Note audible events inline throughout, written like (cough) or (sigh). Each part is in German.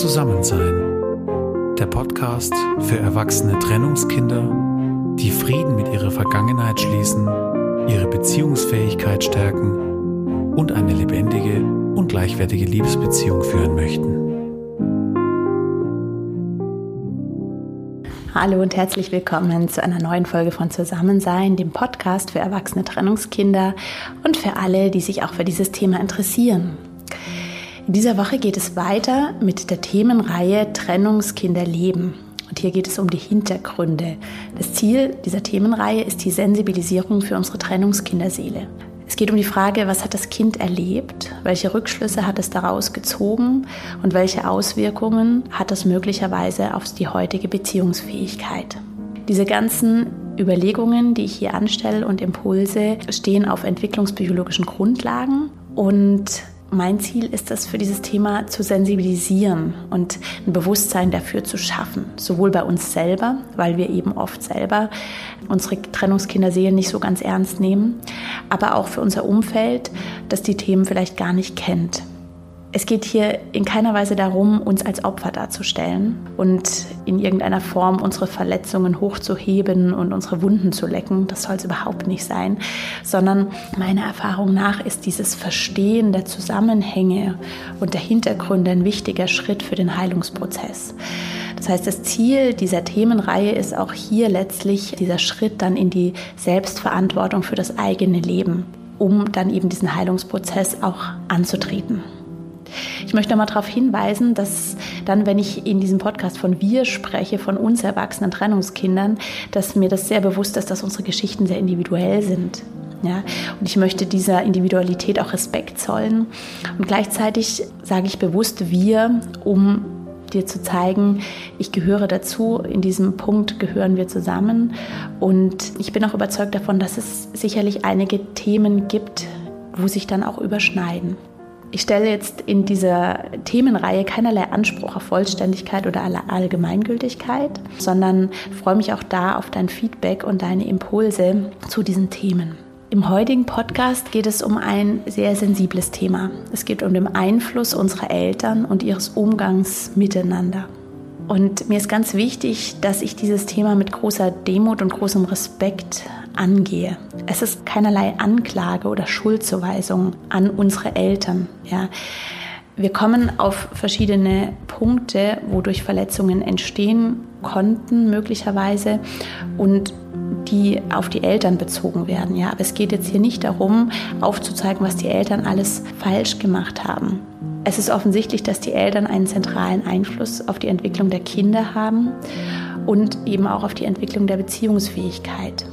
Zusammensein. Der Podcast für erwachsene Trennungskinder, die Frieden mit ihrer Vergangenheit schließen, ihre Beziehungsfähigkeit stärken und eine lebendige und gleichwertige Liebesbeziehung führen möchten. Hallo und herzlich willkommen zu einer neuen Folge von Zusammensein, dem Podcast für erwachsene Trennungskinder und für alle, die sich auch für dieses Thema interessieren. In dieser Woche geht es weiter mit der Themenreihe Trennungskinder leben. Und hier geht es um die Hintergründe. Das Ziel dieser Themenreihe ist die Sensibilisierung für unsere Trennungskinderseele. Es geht um die Frage, was hat das Kind erlebt, welche Rückschlüsse hat es daraus gezogen und welche Auswirkungen hat das möglicherweise auf die heutige Beziehungsfähigkeit. Diese ganzen Überlegungen, die ich hier anstelle und Impulse, stehen auf entwicklungsbiologischen Grundlagen und mein Ziel ist es, für dieses Thema zu sensibilisieren und ein Bewusstsein dafür zu schaffen. Sowohl bei uns selber, weil wir eben oft selber unsere Trennungskinder sehen nicht so ganz ernst nehmen, aber auch für unser Umfeld, das die Themen vielleicht gar nicht kennt. Es geht hier in keiner Weise darum, uns als Opfer darzustellen und in irgendeiner Form unsere Verletzungen hochzuheben und unsere Wunden zu lecken. Das soll es überhaupt nicht sein, sondern meiner Erfahrung nach ist dieses Verstehen der Zusammenhänge und der Hintergründe ein wichtiger Schritt für den Heilungsprozess. Das heißt, das Ziel dieser Themenreihe ist auch hier letztlich dieser Schritt dann in die Selbstverantwortung für das eigene Leben, um dann eben diesen Heilungsprozess auch anzutreten. Ich möchte mal darauf hinweisen, dass dann, wenn ich in diesem Podcast von wir spreche, von uns erwachsenen Trennungskindern, dass mir das sehr bewusst ist, dass unsere Geschichten sehr individuell sind. Ja, und ich möchte dieser Individualität auch Respekt zollen. Und gleichzeitig sage ich bewusst wir, um dir zu zeigen, ich gehöre dazu. In diesem Punkt gehören wir zusammen. Und ich bin auch überzeugt davon, dass es sicherlich einige Themen gibt, wo sich dann auch überschneiden. Ich stelle jetzt in dieser Themenreihe keinerlei Anspruch auf Vollständigkeit oder Allgemeingültigkeit, sondern freue mich auch da auf dein Feedback und deine Impulse zu diesen Themen. Im heutigen Podcast geht es um ein sehr sensibles Thema. Es geht um den Einfluss unserer Eltern und ihres Umgangs miteinander. Und mir ist ganz wichtig, dass ich dieses Thema mit großer Demut und großem Respekt angehe. Es ist keinerlei Anklage oder Schuldzuweisung an unsere Eltern. Ja. Wir kommen auf verschiedene Punkte, wodurch Verletzungen entstehen konnten, möglicherweise, und die auf die Eltern bezogen werden. Ja. Aber es geht jetzt hier nicht darum, aufzuzeigen, was die Eltern alles falsch gemacht haben. Es ist offensichtlich, dass die Eltern einen zentralen Einfluss auf die Entwicklung der Kinder haben und eben auch auf die Entwicklung der Beziehungsfähigkeit.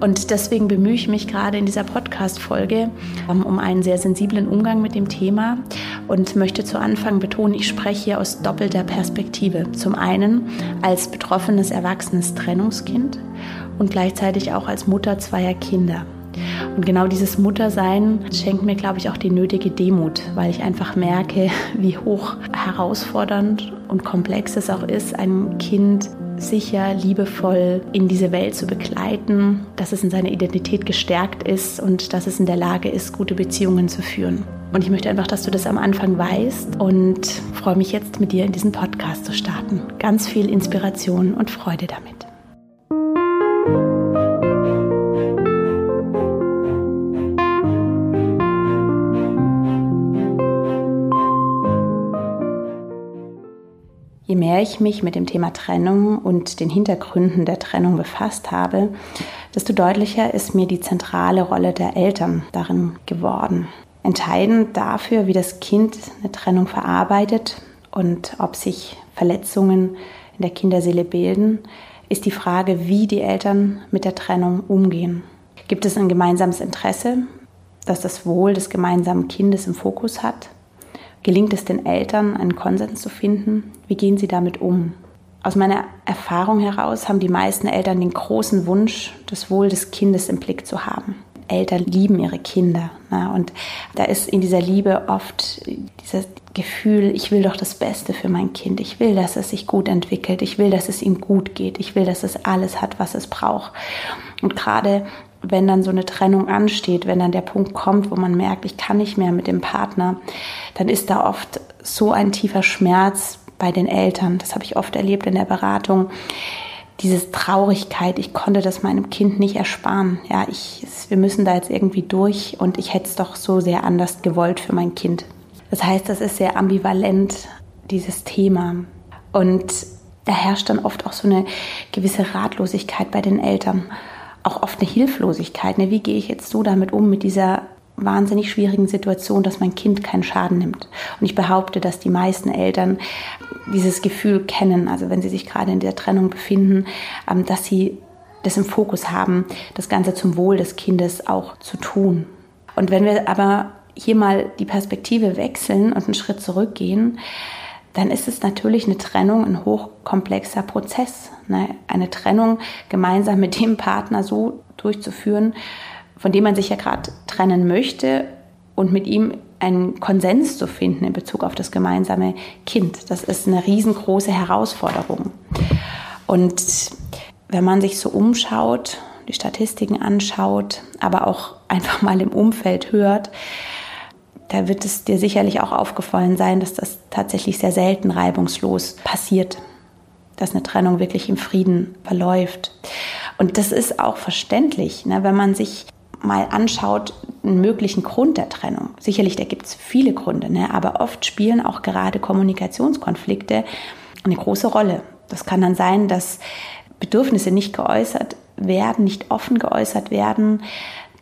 Und deswegen bemühe ich mich gerade in dieser Podcast-Folge ähm, um einen sehr sensiblen Umgang mit dem Thema und möchte zu Anfang betonen, ich spreche hier aus doppelter Perspektive. Zum einen als betroffenes erwachsenes Trennungskind und gleichzeitig auch als Mutter zweier Kinder. Und genau dieses Muttersein schenkt mir, glaube ich, auch die nötige Demut, weil ich einfach merke, (laughs) wie hoch herausfordernd und komplex es auch ist, ein Kind sicher, liebevoll in diese Welt zu begleiten, dass es in seiner Identität gestärkt ist und dass es in der Lage ist, gute Beziehungen zu führen. Und ich möchte einfach, dass du das am Anfang weißt und freue mich jetzt mit dir in diesen Podcast zu starten. Ganz viel Inspiration und Freude damit. Mehr ich mich mit dem Thema Trennung und den Hintergründen der Trennung befasst habe, desto deutlicher ist mir die zentrale Rolle der Eltern darin geworden. Entscheidend dafür, wie das Kind eine Trennung verarbeitet und ob sich Verletzungen in der Kinderseele bilden, ist die Frage, wie die Eltern mit der Trennung umgehen. Gibt es ein gemeinsames Interesse, das das Wohl des gemeinsamen Kindes im Fokus hat? Gelingt es den Eltern, einen Konsens zu finden? Wie gehen sie damit um? Aus meiner Erfahrung heraus haben die meisten Eltern den großen Wunsch, das Wohl des Kindes im Blick zu haben. Eltern lieben ihre Kinder. Na, und da ist in dieser Liebe oft dieses Gefühl, ich will doch das Beste für mein Kind. Ich will, dass es sich gut entwickelt. Ich will, dass es ihm gut geht. Ich will, dass es alles hat, was es braucht. Und gerade wenn dann so eine Trennung ansteht, wenn dann der Punkt kommt, wo man merkt, ich kann nicht mehr mit dem Partner, dann ist da oft so ein tiefer Schmerz bei den Eltern. Das habe ich oft erlebt in der Beratung. Diese Traurigkeit, ich konnte das meinem Kind nicht ersparen. Ja, ich, wir müssen da jetzt irgendwie durch und ich hätte es doch so sehr anders gewollt für mein Kind. Das heißt, das ist sehr ambivalent, dieses Thema. Und da herrscht dann oft auch so eine gewisse Ratlosigkeit bei den Eltern. Auch oft eine Hilflosigkeit. Ne? Wie gehe ich jetzt so damit um, mit dieser wahnsinnig schwierigen Situation, dass mein Kind keinen Schaden nimmt. Und ich behaupte, dass die meisten Eltern dieses Gefühl kennen, also wenn sie sich gerade in der Trennung befinden, ähm, dass sie das im Fokus haben, das Ganze zum Wohl des Kindes auch zu tun. Und wenn wir aber hier mal die Perspektive wechseln und einen Schritt zurückgehen, dann ist es natürlich eine Trennung ein hochkomplexer Prozess. Ne? Eine Trennung gemeinsam mit dem Partner so durchzuführen, von dem man sich ja gerade trennen möchte und mit ihm einen Konsens zu finden in Bezug auf das gemeinsame Kind. Das ist eine riesengroße Herausforderung. Und wenn man sich so umschaut, die Statistiken anschaut, aber auch einfach mal im Umfeld hört, da wird es dir sicherlich auch aufgefallen sein, dass das tatsächlich sehr selten reibungslos passiert, dass eine Trennung wirklich im Frieden verläuft. Und das ist auch verständlich, ne, wenn man sich mal anschaut, einen möglichen Grund der Trennung. Sicherlich, da gibt es viele Gründe, ne? aber oft spielen auch gerade Kommunikationskonflikte eine große Rolle. Das kann dann sein, dass Bedürfnisse nicht geäußert werden, nicht offen geäußert werden,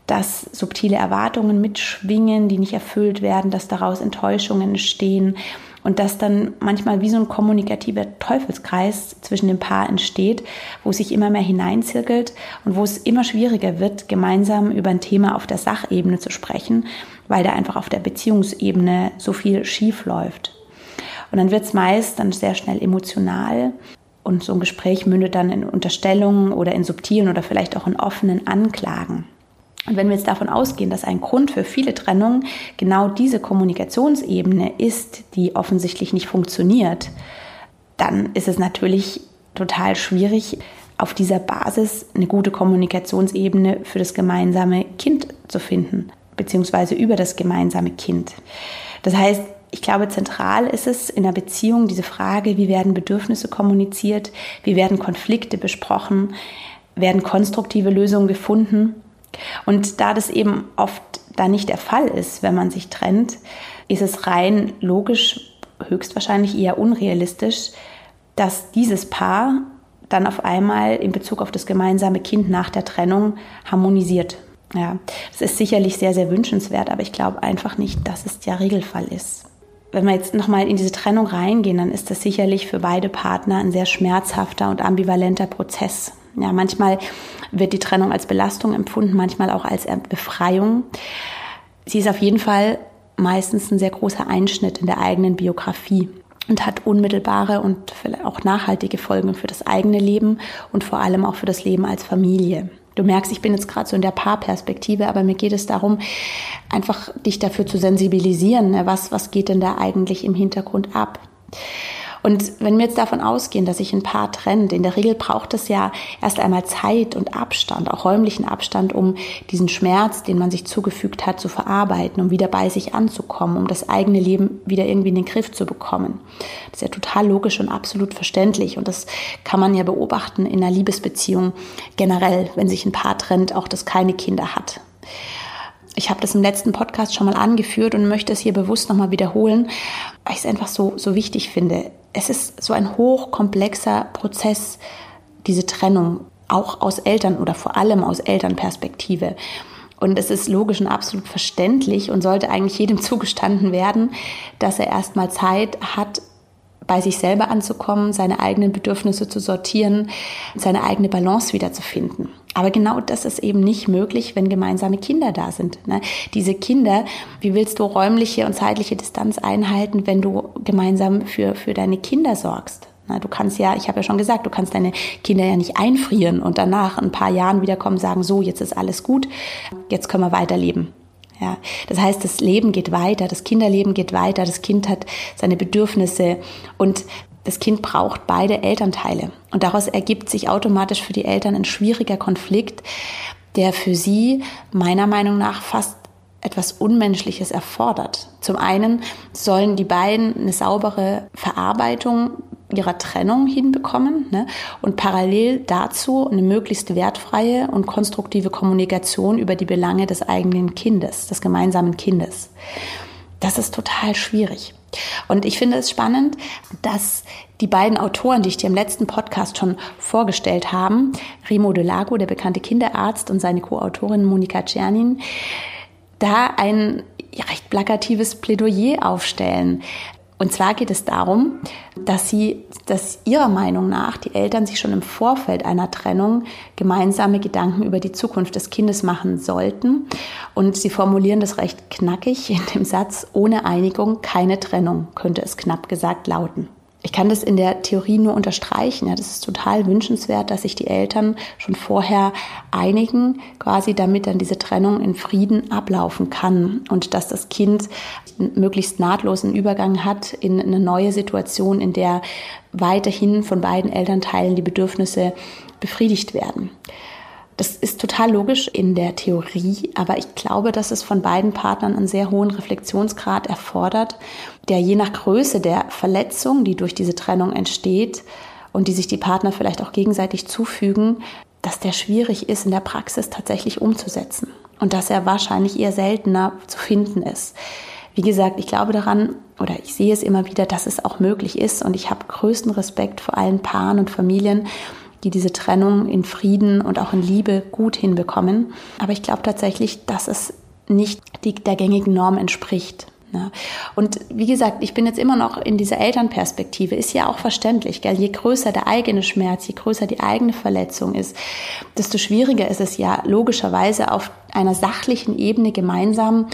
dass subtile Erwartungen mitschwingen, die nicht erfüllt werden, dass daraus Enttäuschungen entstehen und dass dann manchmal wie so ein kommunikativer Teufelskreis zwischen dem Paar entsteht, wo sich immer mehr hineinzirkelt und wo es immer schwieriger wird, gemeinsam über ein Thema auf der Sachebene zu sprechen, weil da einfach auf der Beziehungsebene so viel schief läuft. Und dann wird es meist dann sehr schnell emotional und so ein Gespräch mündet dann in Unterstellungen oder in subtilen oder vielleicht auch in offenen Anklagen. Und wenn wir jetzt davon ausgehen, dass ein Grund für viele Trennungen genau diese Kommunikationsebene ist, die offensichtlich nicht funktioniert, dann ist es natürlich total schwierig, auf dieser Basis eine gute Kommunikationsebene für das gemeinsame Kind zu finden, beziehungsweise über das gemeinsame Kind. Das heißt, ich glaube, zentral ist es in der Beziehung diese Frage, wie werden Bedürfnisse kommuniziert, wie werden Konflikte besprochen, werden konstruktive Lösungen gefunden und da das eben oft da nicht der Fall ist, wenn man sich trennt, ist es rein logisch, höchstwahrscheinlich eher unrealistisch, dass dieses Paar dann auf einmal in Bezug auf das gemeinsame Kind nach der Trennung harmonisiert. Ja, das ist sicherlich sehr, sehr wünschenswert, aber ich glaube einfach nicht, dass es der Regelfall ist. Wenn wir jetzt nochmal in diese Trennung reingehen, dann ist das sicherlich für beide Partner ein sehr schmerzhafter und ambivalenter Prozess. Ja, manchmal wird die Trennung als Belastung empfunden, manchmal auch als Befreiung. Sie ist auf jeden Fall meistens ein sehr großer Einschnitt in der eigenen Biografie und hat unmittelbare und auch nachhaltige Folgen für das eigene Leben und vor allem auch für das Leben als Familie. Du merkst, ich bin jetzt gerade so in der Paarperspektive, aber mir geht es darum, einfach dich dafür zu sensibilisieren. Ne? Was, was geht denn da eigentlich im Hintergrund ab? Und wenn wir jetzt davon ausgehen, dass sich ein Paar trennt, in der Regel braucht es ja erst einmal Zeit und Abstand, auch räumlichen Abstand, um diesen Schmerz, den man sich zugefügt hat, zu verarbeiten, um wieder bei sich anzukommen, um das eigene Leben wieder irgendwie in den Griff zu bekommen. Das ist ja total logisch und absolut verständlich. Und das kann man ja beobachten in einer Liebesbeziehung generell, wenn sich ein Paar trennt, auch das keine Kinder hat. Ich habe das im letzten Podcast schon mal angeführt und möchte es hier bewusst nochmal wiederholen, weil ich es einfach so, so wichtig finde. Es ist so ein hochkomplexer Prozess, diese Trennung, auch aus Eltern oder vor allem aus Elternperspektive. Und es ist logisch und absolut verständlich und sollte eigentlich jedem (laughs) zugestanden werden, dass er erstmal Zeit hat, bei sich selber anzukommen, seine eigenen Bedürfnisse zu sortieren, seine eigene Balance wiederzufinden. Aber genau das ist eben nicht möglich, wenn gemeinsame Kinder da sind. Ne? Diese Kinder, wie willst du räumliche und zeitliche Distanz einhalten, wenn du gemeinsam für, für deine Kinder sorgst? Du kannst ja, ich habe ja schon gesagt, du kannst deine Kinder ja nicht einfrieren und danach ein paar Jahren wiederkommen und sagen, so, jetzt ist alles gut, jetzt können wir weiterleben. Ja, das heißt, das Leben geht weiter, das Kinderleben geht weiter, das Kind hat seine Bedürfnisse und das Kind braucht beide Elternteile. Und daraus ergibt sich automatisch für die Eltern ein schwieriger Konflikt, der für sie meiner Meinung nach fast etwas Unmenschliches erfordert. Zum einen sollen die beiden eine saubere Verarbeitung ihrer Trennung hinbekommen ne? und parallel dazu eine möglichst wertfreie und konstruktive Kommunikation über die Belange des eigenen Kindes, des gemeinsamen Kindes. Das ist total schwierig. Und ich finde es spannend, dass die beiden Autoren, die ich dir im letzten Podcast schon vorgestellt habe, Remo de Lago, der bekannte Kinderarzt, und seine Co-Autorin Monika Czernin, da ein recht plakatives Plädoyer aufstellen. Und zwar geht es darum, dass sie, dass ihrer Meinung nach die Eltern sich schon im Vorfeld einer Trennung gemeinsame Gedanken über die Zukunft des Kindes machen sollten. Und sie formulieren das recht knackig in dem Satz, ohne Einigung keine Trennung, könnte es knapp gesagt lauten. Ich kann das in der Theorie nur unterstreichen. Ja, das ist total wünschenswert, dass sich die Eltern schon vorher einigen, quasi damit dann diese Trennung in Frieden ablaufen kann und dass das Kind einen möglichst nahtlosen Übergang hat in eine neue Situation, in der weiterhin von beiden Elternteilen die Bedürfnisse befriedigt werden. Das ist total logisch in der Theorie, aber ich glaube, dass es von beiden Partnern einen sehr hohen Reflexionsgrad erfordert, der je nach Größe der Verletzung, die durch diese Trennung entsteht und die sich die Partner vielleicht auch gegenseitig zufügen, dass der schwierig ist in der Praxis tatsächlich umzusetzen und dass er wahrscheinlich eher seltener zu finden ist. Wie gesagt, ich glaube daran oder ich sehe es immer wieder, dass es auch möglich ist und ich habe größten Respekt vor allen Paaren und Familien, die diese Trennung in Frieden und auch in Liebe gut hinbekommen. Aber ich glaube tatsächlich, dass es nicht die, der gängigen Norm entspricht. Ja. Und wie gesagt, ich bin jetzt immer noch in dieser Elternperspektive, ist ja auch verständlich, gell? je größer der eigene Schmerz, je größer die eigene Verletzung ist, desto schwieriger ist es ja logischerweise auf einer sachlichen Ebene gemeinsam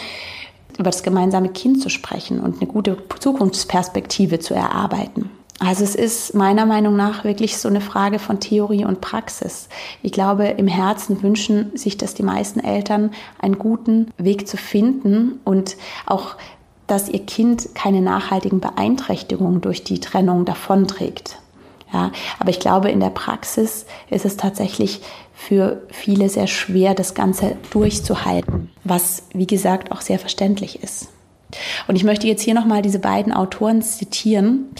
über das gemeinsame Kind zu sprechen und eine gute Zukunftsperspektive zu erarbeiten. Also es ist meiner Meinung nach wirklich so eine Frage von Theorie und Praxis. Ich glaube, im Herzen wünschen sich das die meisten Eltern, einen guten Weg zu finden und auch, dass ihr Kind keine nachhaltigen Beeinträchtigungen durch die Trennung davonträgt. Ja, aber ich glaube, in der Praxis ist es tatsächlich für viele sehr schwer, das Ganze durchzuhalten, was, wie gesagt, auch sehr verständlich ist. Und ich möchte jetzt hier nochmal diese beiden Autoren zitieren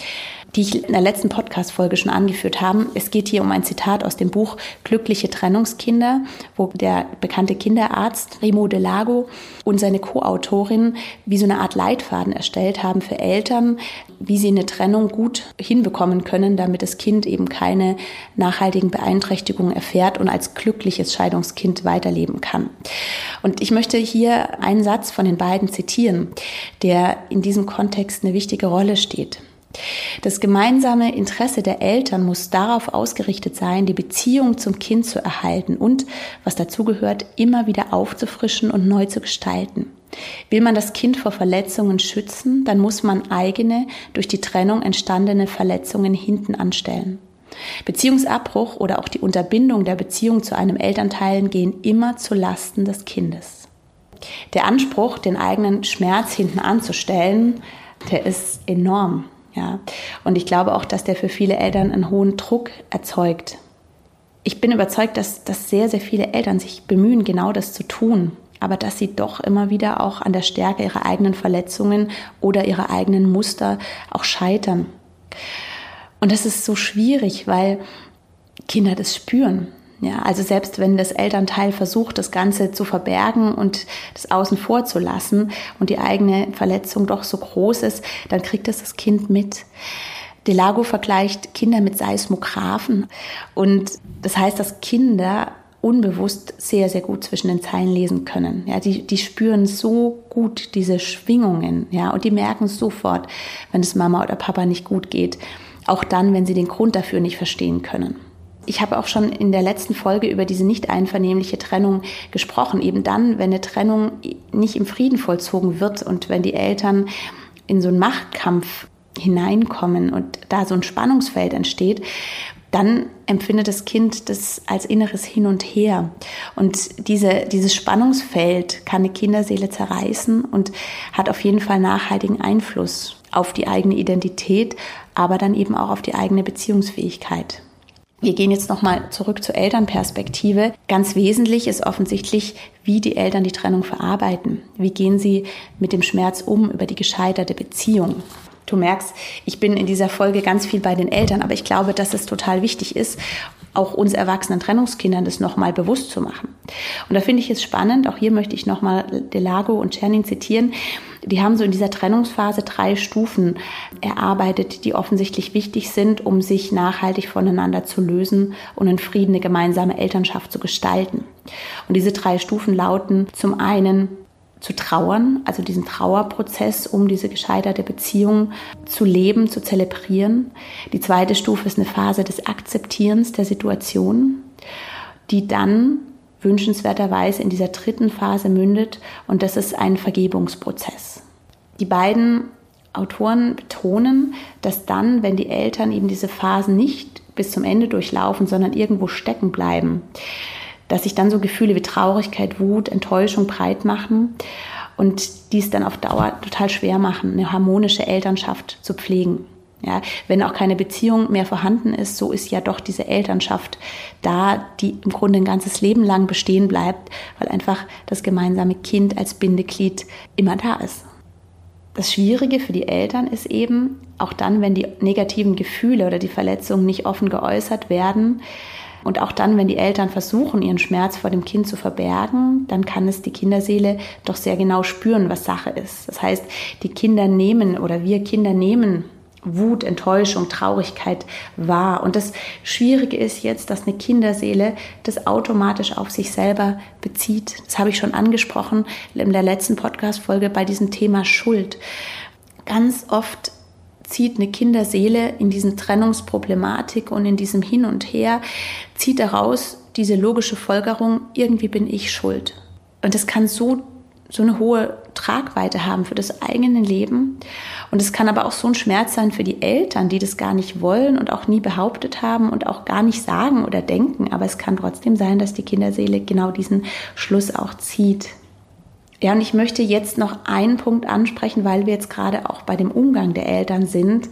die ich in der letzten Podcast-Folge schon angeführt habe. Es geht hier um ein Zitat aus dem Buch Glückliche Trennungskinder, wo der bekannte Kinderarzt Remo de Lago und seine Co-Autorin wie so eine Art Leitfaden erstellt haben für Eltern, wie sie eine Trennung gut hinbekommen können, damit das Kind eben keine nachhaltigen Beeinträchtigungen erfährt und als glückliches Scheidungskind weiterleben kann. Und ich möchte hier einen Satz von den beiden zitieren, der in diesem Kontext eine wichtige Rolle steht. Das gemeinsame Interesse der Eltern muss darauf ausgerichtet sein, die Beziehung zum Kind zu erhalten und, was dazugehört, immer wieder aufzufrischen und neu zu gestalten. Will man das Kind vor Verletzungen schützen, dann muss man eigene, durch die Trennung entstandene Verletzungen hinten anstellen. Beziehungsabbruch oder auch die Unterbindung der Beziehung zu einem Elternteil gehen immer zu Lasten des Kindes. Der Anspruch, den eigenen Schmerz hinten anzustellen, der ist enorm. Ja. Und ich glaube auch, dass der für viele Eltern einen hohen Druck erzeugt. Ich bin überzeugt, dass, dass sehr, sehr viele Eltern sich bemühen, genau das zu tun, aber dass sie doch immer wieder auch an der Stärke ihrer eigenen Verletzungen oder ihrer eigenen Muster auch scheitern. Und das ist so schwierig, weil Kinder das spüren. Ja, also selbst wenn das Elternteil versucht, das Ganze zu verbergen und das außen vor zu lassen und die eigene Verletzung doch so groß ist, dann kriegt es das Kind mit. Delago vergleicht Kinder mit Seismographen und das heißt, dass Kinder unbewusst sehr, sehr gut zwischen den Zeilen lesen können. Ja, die, die spüren so gut diese Schwingungen, ja, und die merken sofort, wenn es Mama oder Papa nicht gut geht. Auch dann, wenn sie den Grund dafür nicht verstehen können. Ich habe auch schon in der letzten Folge über diese nicht einvernehmliche Trennung gesprochen. Eben dann, wenn eine Trennung nicht im Frieden vollzogen wird und wenn die Eltern in so einen Machtkampf hineinkommen und da so ein Spannungsfeld entsteht, dann empfindet das Kind das als inneres Hin und Her. Und diese, dieses Spannungsfeld kann eine Kinderseele zerreißen und hat auf jeden Fall nachhaltigen Einfluss auf die eigene Identität, aber dann eben auch auf die eigene Beziehungsfähigkeit. Wir gehen jetzt nochmal zurück zur Elternperspektive. Ganz wesentlich ist offensichtlich, wie die Eltern die Trennung verarbeiten. Wie gehen sie mit dem Schmerz um über die gescheiterte Beziehung? Du merkst, ich bin in dieser Folge ganz viel bei den Eltern, aber ich glaube, dass es total wichtig ist, auch uns erwachsenen Trennungskindern das nochmal bewusst zu machen. Und da finde ich es spannend, auch hier möchte ich nochmal Delago und Czernin zitieren, die haben so in dieser Trennungsphase drei Stufen erarbeitet, die offensichtlich wichtig sind, um sich nachhaltig voneinander zu lösen und in Frieden eine gemeinsame Elternschaft zu gestalten. Und diese drei Stufen lauten zum einen zu trauern, also diesen Trauerprozess, um diese gescheiterte Beziehung zu leben, zu zelebrieren. Die zweite Stufe ist eine Phase des Akzeptierens der Situation, die dann wünschenswerterweise in dieser dritten Phase mündet und das ist ein Vergebungsprozess. Die beiden Autoren betonen, dass dann, wenn die Eltern eben diese Phasen nicht bis zum Ende durchlaufen, sondern irgendwo stecken bleiben, dass sich dann so Gefühle wie Traurigkeit, Wut, Enttäuschung breit machen und dies dann auf Dauer total schwer machen, eine harmonische Elternschaft zu pflegen. Ja, wenn auch keine Beziehung mehr vorhanden ist, so ist ja doch diese Elternschaft da, die im Grunde ein ganzes Leben lang bestehen bleibt, weil einfach das gemeinsame Kind als Bindeglied immer da ist. Das Schwierige für die Eltern ist eben, auch dann, wenn die negativen Gefühle oder die Verletzungen nicht offen geäußert werden, und auch dann, wenn die Eltern versuchen, ihren Schmerz vor dem Kind zu verbergen, dann kann es die Kinderseele doch sehr genau spüren, was Sache ist. Das heißt, die Kinder nehmen oder wir Kinder nehmen Wut, Enttäuschung, Traurigkeit wahr. Und das Schwierige ist jetzt, dass eine Kinderseele das automatisch auf sich selber bezieht. Das habe ich schon angesprochen in der letzten Podcast-Folge bei diesem Thema Schuld. Ganz oft zieht eine Kinderseele in diesen Trennungsproblematik und in diesem Hin und Her, zieht daraus diese logische Folgerung, irgendwie bin ich schuld. Und das kann so, so eine hohe Tragweite haben für das eigene Leben. Und es kann aber auch so ein Schmerz sein für die Eltern, die das gar nicht wollen und auch nie behauptet haben und auch gar nicht sagen oder denken. Aber es kann trotzdem sein, dass die Kinderseele genau diesen Schluss auch zieht. Ja, und ich möchte jetzt noch einen Punkt ansprechen, weil wir jetzt gerade auch bei dem Umgang der Eltern sind,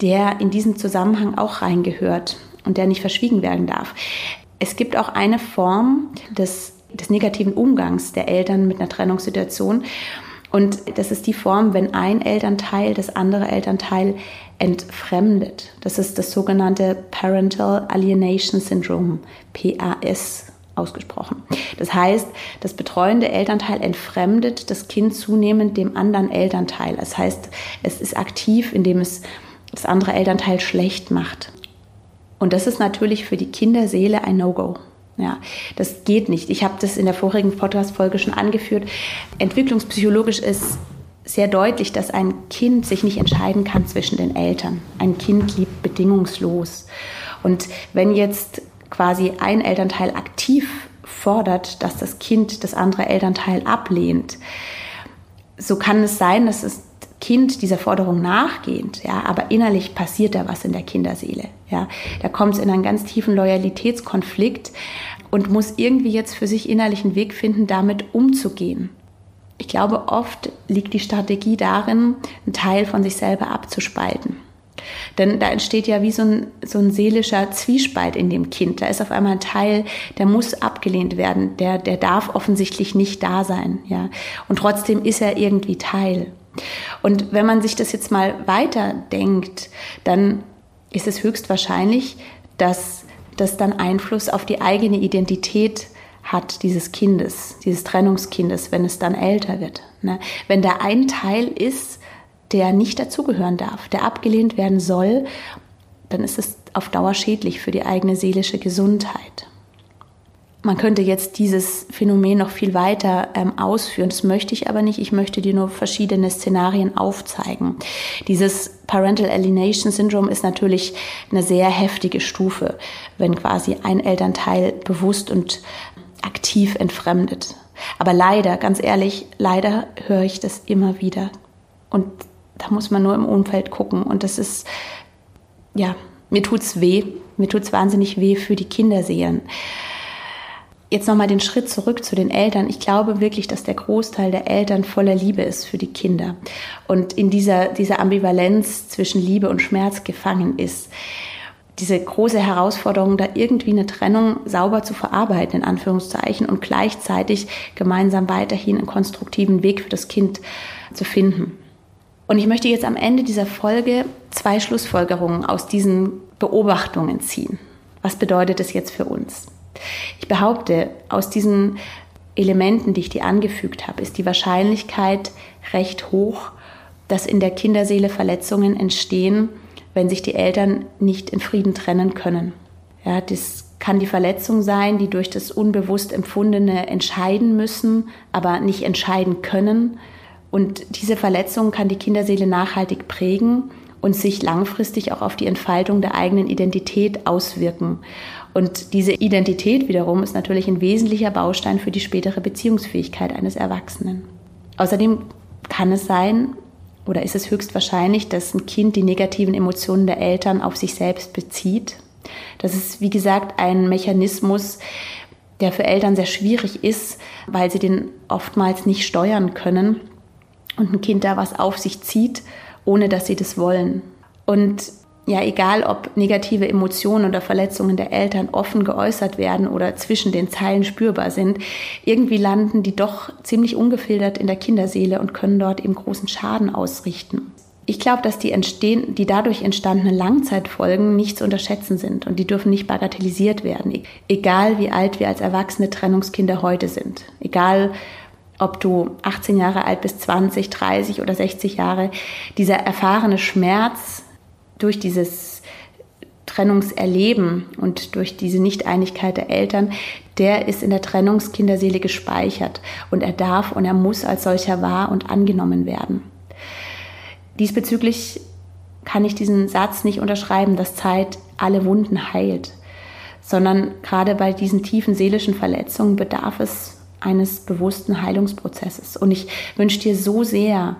der in diesen Zusammenhang auch reingehört und der nicht verschwiegen werden darf. Es gibt auch eine Form des, des negativen Umgangs der Eltern mit einer Trennungssituation. Und das ist die Form, wenn ein Elternteil das andere Elternteil entfremdet. Das ist das sogenannte Parental Alienation Syndrome, PAS ausgesprochen. Das heißt, das betreuende Elternteil entfremdet das Kind zunehmend dem anderen Elternteil. Das heißt, es ist aktiv, indem es das andere Elternteil schlecht macht. Und das ist natürlich für die Kinderseele ein No-Go. Ja, das geht nicht. Ich habe das in der vorigen Podcast-Folge schon angeführt. Entwicklungspsychologisch ist sehr deutlich, dass ein Kind sich nicht entscheiden kann zwischen den Eltern. Ein Kind liebt bedingungslos. Und wenn jetzt quasi ein Elternteil aktiv fordert, dass das Kind das andere Elternteil ablehnt, so kann es sein, dass das Kind dieser Forderung nachgeht, ja, aber innerlich passiert da was in der Kinderseele, ja. Da kommt es in einen ganz tiefen Loyalitätskonflikt und muss irgendwie jetzt für sich innerlichen Weg finden, damit umzugehen. Ich glaube, oft liegt die Strategie darin, einen Teil von sich selber abzuspalten. Denn da entsteht ja wie so ein, so ein seelischer Zwiespalt in dem Kind. Da ist auf einmal ein Teil, der muss abgelehnt werden, der, der darf offensichtlich nicht da sein. Ja? Und trotzdem ist er irgendwie Teil. Und wenn man sich das jetzt mal weiter denkt, dann ist es höchstwahrscheinlich, dass das dann Einfluss auf die eigene Identität hat dieses Kindes, dieses Trennungskindes, wenn es dann älter wird. Ne? Wenn da ein Teil ist, der nicht dazugehören darf, der abgelehnt werden soll, dann ist es auf Dauer schädlich für die eigene seelische Gesundheit. Man könnte jetzt dieses Phänomen noch viel weiter ähm, ausführen. Das möchte ich aber nicht. Ich möchte dir nur verschiedene Szenarien aufzeigen. Dieses Parental Alienation Syndrome ist natürlich eine sehr heftige Stufe, wenn quasi ein Elternteil bewusst und aktiv entfremdet. Aber leider, ganz ehrlich, leider höre ich das immer wieder. Und da muss man nur im Umfeld gucken. Und das ist, ja, mir tut's weh. Mir tut's wahnsinnig weh für die Kinderseelen. Jetzt nochmal den Schritt zurück zu den Eltern. Ich glaube wirklich, dass der Großteil der Eltern voller Liebe ist für die Kinder und in dieser, dieser Ambivalenz zwischen Liebe und Schmerz gefangen ist. diese große Herausforderung, da irgendwie eine Trennung sauber zu verarbeiten, in Anführungszeichen, und gleichzeitig gemeinsam weiterhin einen konstruktiven Weg für das Kind zu finden. Und ich möchte jetzt am Ende dieser Folge zwei Schlussfolgerungen aus diesen Beobachtungen ziehen. Was bedeutet das jetzt für uns? Ich behaupte, aus diesen Elementen, die ich dir angefügt habe, ist die Wahrscheinlichkeit recht hoch, dass in der Kinderseele Verletzungen entstehen, wenn sich die Eltern nicht in Frieden trennen können. Ja, das kann die Verletzung sein, die durch das unbewusst Empfundene entscheiden müssen, aber nicht entscheiden können. Und diese Verletzung kann die Kinderseele nachhaltig prägen und sich langfristig auch auf die Entfaltung der eigenen Identität auswirken. Und diese Identität wiederum ist natürlich ein wesentlicher Baustein für die spätere Beziehungsfähigkeit eines Erwachsenen. Außerdem kann es sein, oder ist es höchstwahrscheinlich, dass ein Kind die negativen Emotionen der Eltern auf sich selbst bezieht. Das ist, wie gesagt, ein Mechanismus, der für Eltern sehr schwierig ist, weil sie den oftmals nicht steuern können und ein Kind da was auf sich zieht, ohne dass sie das wollen. Und ja, egal ob negative Emotionen oder Verletzungen der Eltern offen geäußert werden oder zwischen den Zeilen spürbar sind, irgendwie landen die doch ziemlich ungefiltert in der Kinderseele und können dort eben großen Schaden ausrichten. Ich glaube, dass die, entstehen, die dadurch entstandenen Langzeitfolgen nicht zu unterschätzen sind und die dürfen nicht bagatellisiert werden, egal wie alt wir als erwachsene Trennungskinder heute sind, egal ob du 18 Jahre alt bist, 20, 30 oder 60 Jahre, dieser erfahrene Schmerz, durch dieses Trennungserleben und durch diese Nichteinigkeit der Eltern, der ist in der Trennungskinderseele gespeichert und er darf und er muss als solcher wahr und angenommen werden. Diesbezüglich kann ich diesen Satz nicht unterschreiben, dass Zeit alle Wunden heilt, sondern gerade bei diesen tiefen seelischen Verletzungen bedarf es eines bewussten Heilungsprozesses. Und ich wünsche dir so sehr,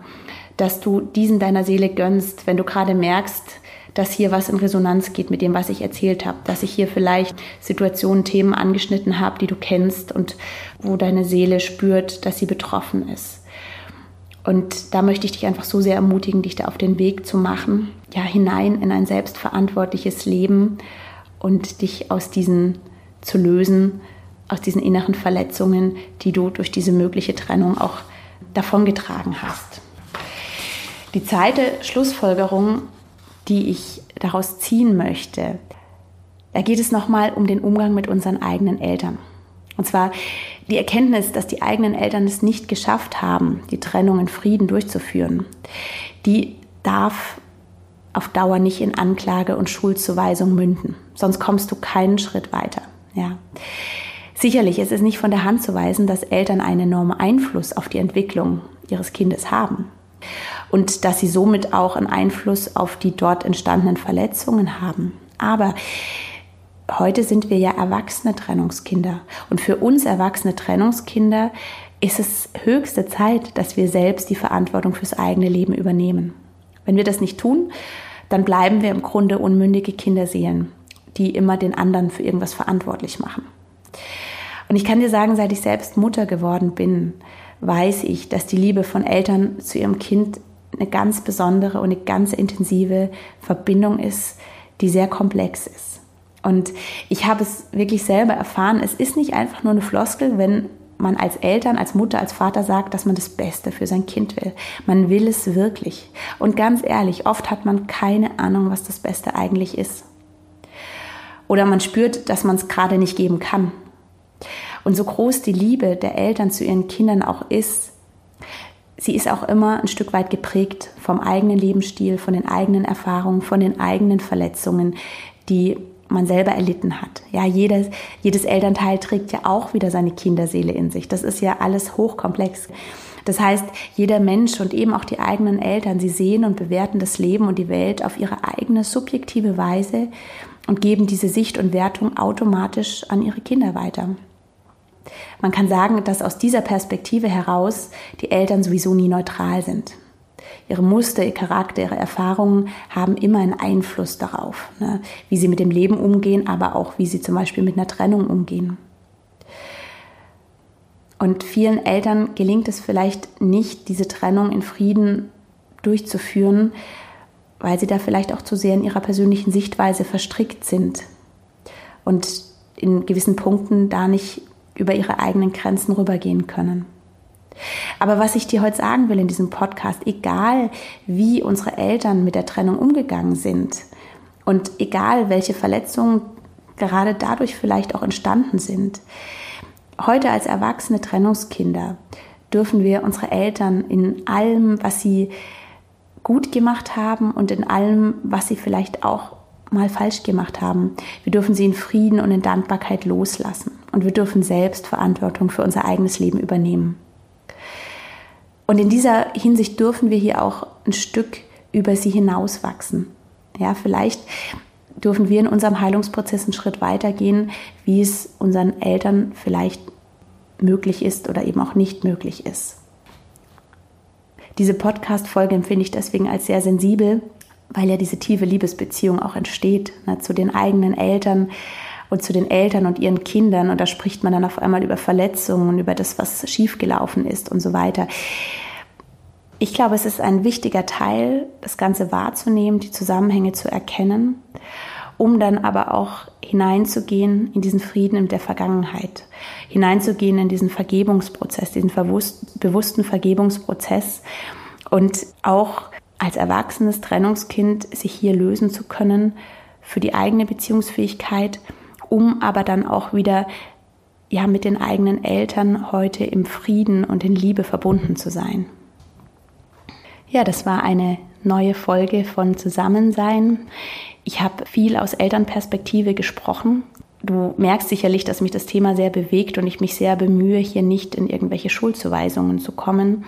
dass du diesen deiner Seele gönnst, wenn du gerade merkst, dass hier was in Resonanz geht mit dem, was ich erzählt habe, dass ich hier vielleicht Situationen, Themen angeschnitten habe, die du kennst und wo deine Seele spürt, dass sie betroffen ist. Und da möchte ich dich einfach so sehr ermutigen, dich da auf den Weg zu machen, ja, hinein in ein selbstverantwortliches Leben und dich aus diesen zu lösen, aus diesen inneren Verletzungen, die du durch diese mögliche Trennung auch davongetragen hast. Die zweite Schlussfolgerung die ich daraus ziehen möchte, da geht es nochmal um den Umgang mit unseren eigenen Eltern. Und zwar die Erkenntnis, dass die eigenen Eltern es nicht geschafft haben, die Trennung in Frieden durchzuführen, die darf auf Dauer nicht in Anklage und Schuldzuweisung münden. Sonst kommst du keinen Schritt weiter. Ja. Sicherlich ist es nicht von der Hand zu weisen, dass Eltern einen enormen Einfluss auf die Entwicklung ihres Kindes haben und dass sie somit auch einen Einfluss auf die dort entstandenen Verletzungen haben. Aber heute sind wir ja erwachsene Trennungskinder und für uns erwachsene Trennungskinder ist es höchste Zeit, dass wir selbst die Verantwortung fürs eigene Leben übernehmen. Wenn wir das nicht tun, dann bleiben wir im Grunde unmündige Kinderseelen, die immer den anderen für irgendwas verantwortlich machen. Und ich kann dir sagen, seit ich selbst Mutter geworden bin, weiß ich, dass die Liebe von Eltern zu ihrem Kind eine ganz besondere und eine ganz intensive Verbindung ist, die sehr komplex ist. Und ich habe es wirklich selber erfahren, es ist nicht einfach nur eine Floskel, wenn man als Eltern, als Mutter, als Vater sagt, dass man das Beste für sein Kind will. Man will es wirklich. Und ganz ehrlich, oft hat man keine Ahnung, was das Beste eigentlich ist. Oder man spürt, dass man es gerade nicht geben kann. Und so groß die Liebe der Eltern zu ihren Kindern auch ist, sie ist auch immer ein Stück weit geprägt vom eigenen Lebensstil, von den eigenen Erfahrungen, von den eigenen Verletzungen, die man selber erlitten hat. Ja, jedes, jedes Elternteil trägt ja auch wieder seine Kinderseele in sich. Das ist ja alles hochkomplex. Das heißt, jeder Mensch und eben auch die eigenen Eltern, sie sehen und bewerten das Leben und die Welt auf ihre eigene subjektive Weise und geben diese Sicht und Wertung automatisch an ihre Kinder weiter. Man kann sagen, dass aus dieser Perspektive heraus die Eltern sowieso nie neutral sind. Ihre Muster, ihr Charakter, ihre Erfahrungen haben immer einen Einfluss darauf, ne? wie sie mit dem Leben umgehen, aber auch wie sie zum Beispiel mit einer Trennung umgehen. Und vielen Eltern gelingt es vielleicht nicht, diese Trennung in Frieden durchzuführen, weil sie da vielleicht auch zu sehr in ihrer persönlichen Sichtweise verstrickt sind und in gewissen Punkten da nicht über ihre eigenen Grenzen rübergehen können. Aber was ich dir heute sagen will in diesem Podcast, egal wie unsere Eltern mit der Trennung umgegangen sind und egal welche Verletzungen gerade dadurch vielleicht auch entstanden sind, heute als erwachsene Trennungskinder dürfen wir unsere Eltern in allem, was sie gut gemacht haben und in allem, was sie vielleicht auch mal falsch gemacht haben. Wir dürfen sie in Frieden und in Dankbarkeit loslassen und wir dürfen selbst Verantwortung für unser eigenes Leben übernehmen. Und in dieser Hinsicht dürfen wir hier auch ein Stück über sie hinauswachsen. Ja, vielleicht dürfen wir in unserem Heilungsprozess einen Schritt weitergehen, wie es unseren Eltern vielleicht möglich ist oder eben auch nicht möglich ist. Diese Podcast-Folge empfinde ich deswegen als sehr sensibel, weil ja diese tiefe Liebesbeziehung auch entsteht ne, zu den eigenen Eltern und zu den Eltern und ihren Kindern. Und da spricht man dann auf einmal über Verletzungen, über das, was schiefgelaufen ist und so weiter. Ich glaube, es ist ein wichtiger Teil, das Ganze wahrzunehmen, die Zusammenhänge zu erkennen, um dann aber auch hineinzugehen in diesen Frieden in der Vergangenheit, hineinzugehen in diesen Vergebungsprozess, diesen bewussten Vergebungsprozess und auch als erwachsenes Trennungskind sich hier lösen zu können für die eigene Beziehungsfähigkeit, um aber dann auch wieder ja mit den eigenen Eltern heute im Frieden und in Liebe verbunden zu sein. Ja, das war eine neue Folge von Zusammensein. Ich habe viel aus Elternperspektive gesprochen. Du merkst sicherlich, dass mich das Thema sehr bewegt und ich mich sehr bemühe, hier nicht in irgendwelche Schuldzuweisungen zu kommen.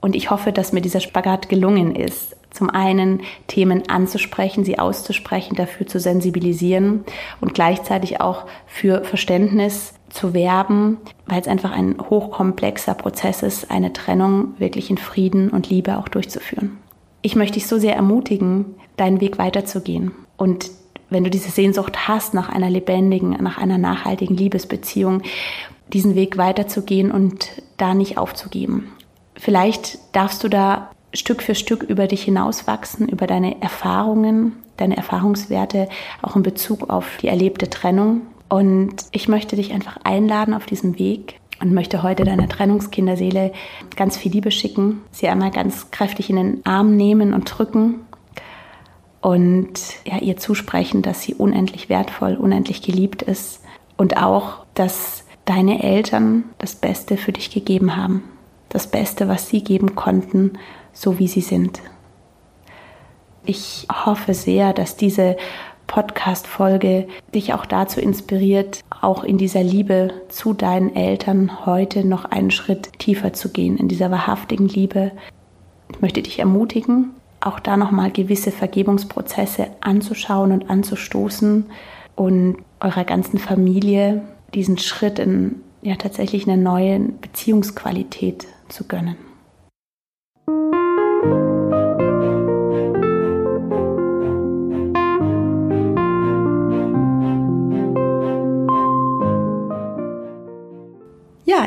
Und ich hoffe, dass mir dieser Spagat gelungen ist. Zum einen Themen anzusprechen, sie auszusprechen, dafür zu sensibilisieren und gleichzeitig auch für Verständnis zu werben, weil es einfach ein hochkomplexer Prozess ist, eine Trennung wirklich in Frieden und Liebe auch durchzuführen. Ich möchte dich so sehr ermutigen, deinen Weg weiterzugehen und wenn du diese Sehnsucht hast nach einer lebendigen, nach einer nachhaltigen Liebesbeziehung, diesen Weg weiterzugehen und da nicht aufzugeben. Vielleicht darfst du da Stück für Stück über dich hinauswachsen, über deine Erfahrungen, deine Erfahrungswerte, auch in Bezug auf die erlebte Trennung. Und ich möchte dich einfach einladen auf diesem Weg und möchte heute deiner Trennungskinderseele ganz viel Liebe schicken, sie einmal ganz kräftig in den Arm nehmen und drücken und ja, ihr zusprechen, dass sie unendlich wertvoll, unendlich geliebt ist und auch, dass deine Eltern das Beste für dich gegeben haben das Beste, was sie geben konnten, so wie sie sind. Ich hoffe sehr, dass diese Podcast-Folge dich auch dazu inspiriert, auch in dieser Liebe zu deinen Eltern heute noch einen Schritt tiefer zu gehen, in dieser wahrhaftigen Liebe. Ich möchte dich ermutigen, auch da nochmal gewisse Vergebungsprozesse anzuschauen und anzustoßen und eurer ganzen Familie diesen Schritt in ja tatsächlich eine neue Beziehungsqualität zu gönnen.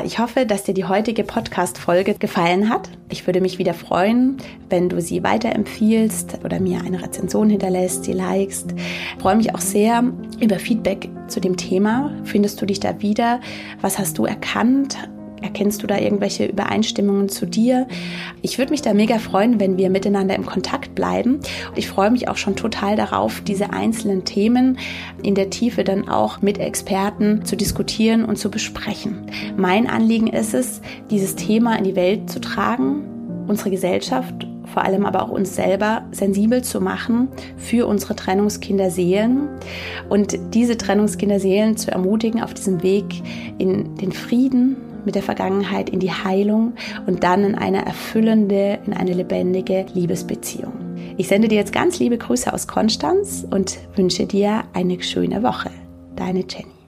Ich hoffe, dass dir die heutige Podcast-Folge gefallen hat. Ich würde mich wieder freuen, wenn du sie weiterempfiehlst oder mir eine Rezension hinterlässt, sie likest. Ich freue mich auch sehr über Feedback zu dem Thema. Findest du dich da wieder? Was hast du erkannt? Erkennst du da irgendwelche Übereinstimmungen zu dir? Ich würde mich da mega freuen, wenn wir miteinander im Kontakt bleiben. Und ich freue mich auch schon total darauf, diese einzelnen Themen in der Tiefe dann auch mit Experten zu diskutieren und zu besprechen. Mein Anliegen ist es, dieses Thema in die Welt zu tragen, unsere Gesellschaft vor allem aber auch uns selber sensibel zu machen für unsere Trennungskinderseelen und diese Trennungskinderseelen zu ermutigen, auf diesem Weg in den Frieden mit der Vergangenheit, in die Heilung und dann in eine erfüllende, in eine lebendige Liebesbeziehung. Ich sende dir jetzt ganz liebe Grüße aus Konstanz und wünsche dir eine schöne Woche. Deine Jenny.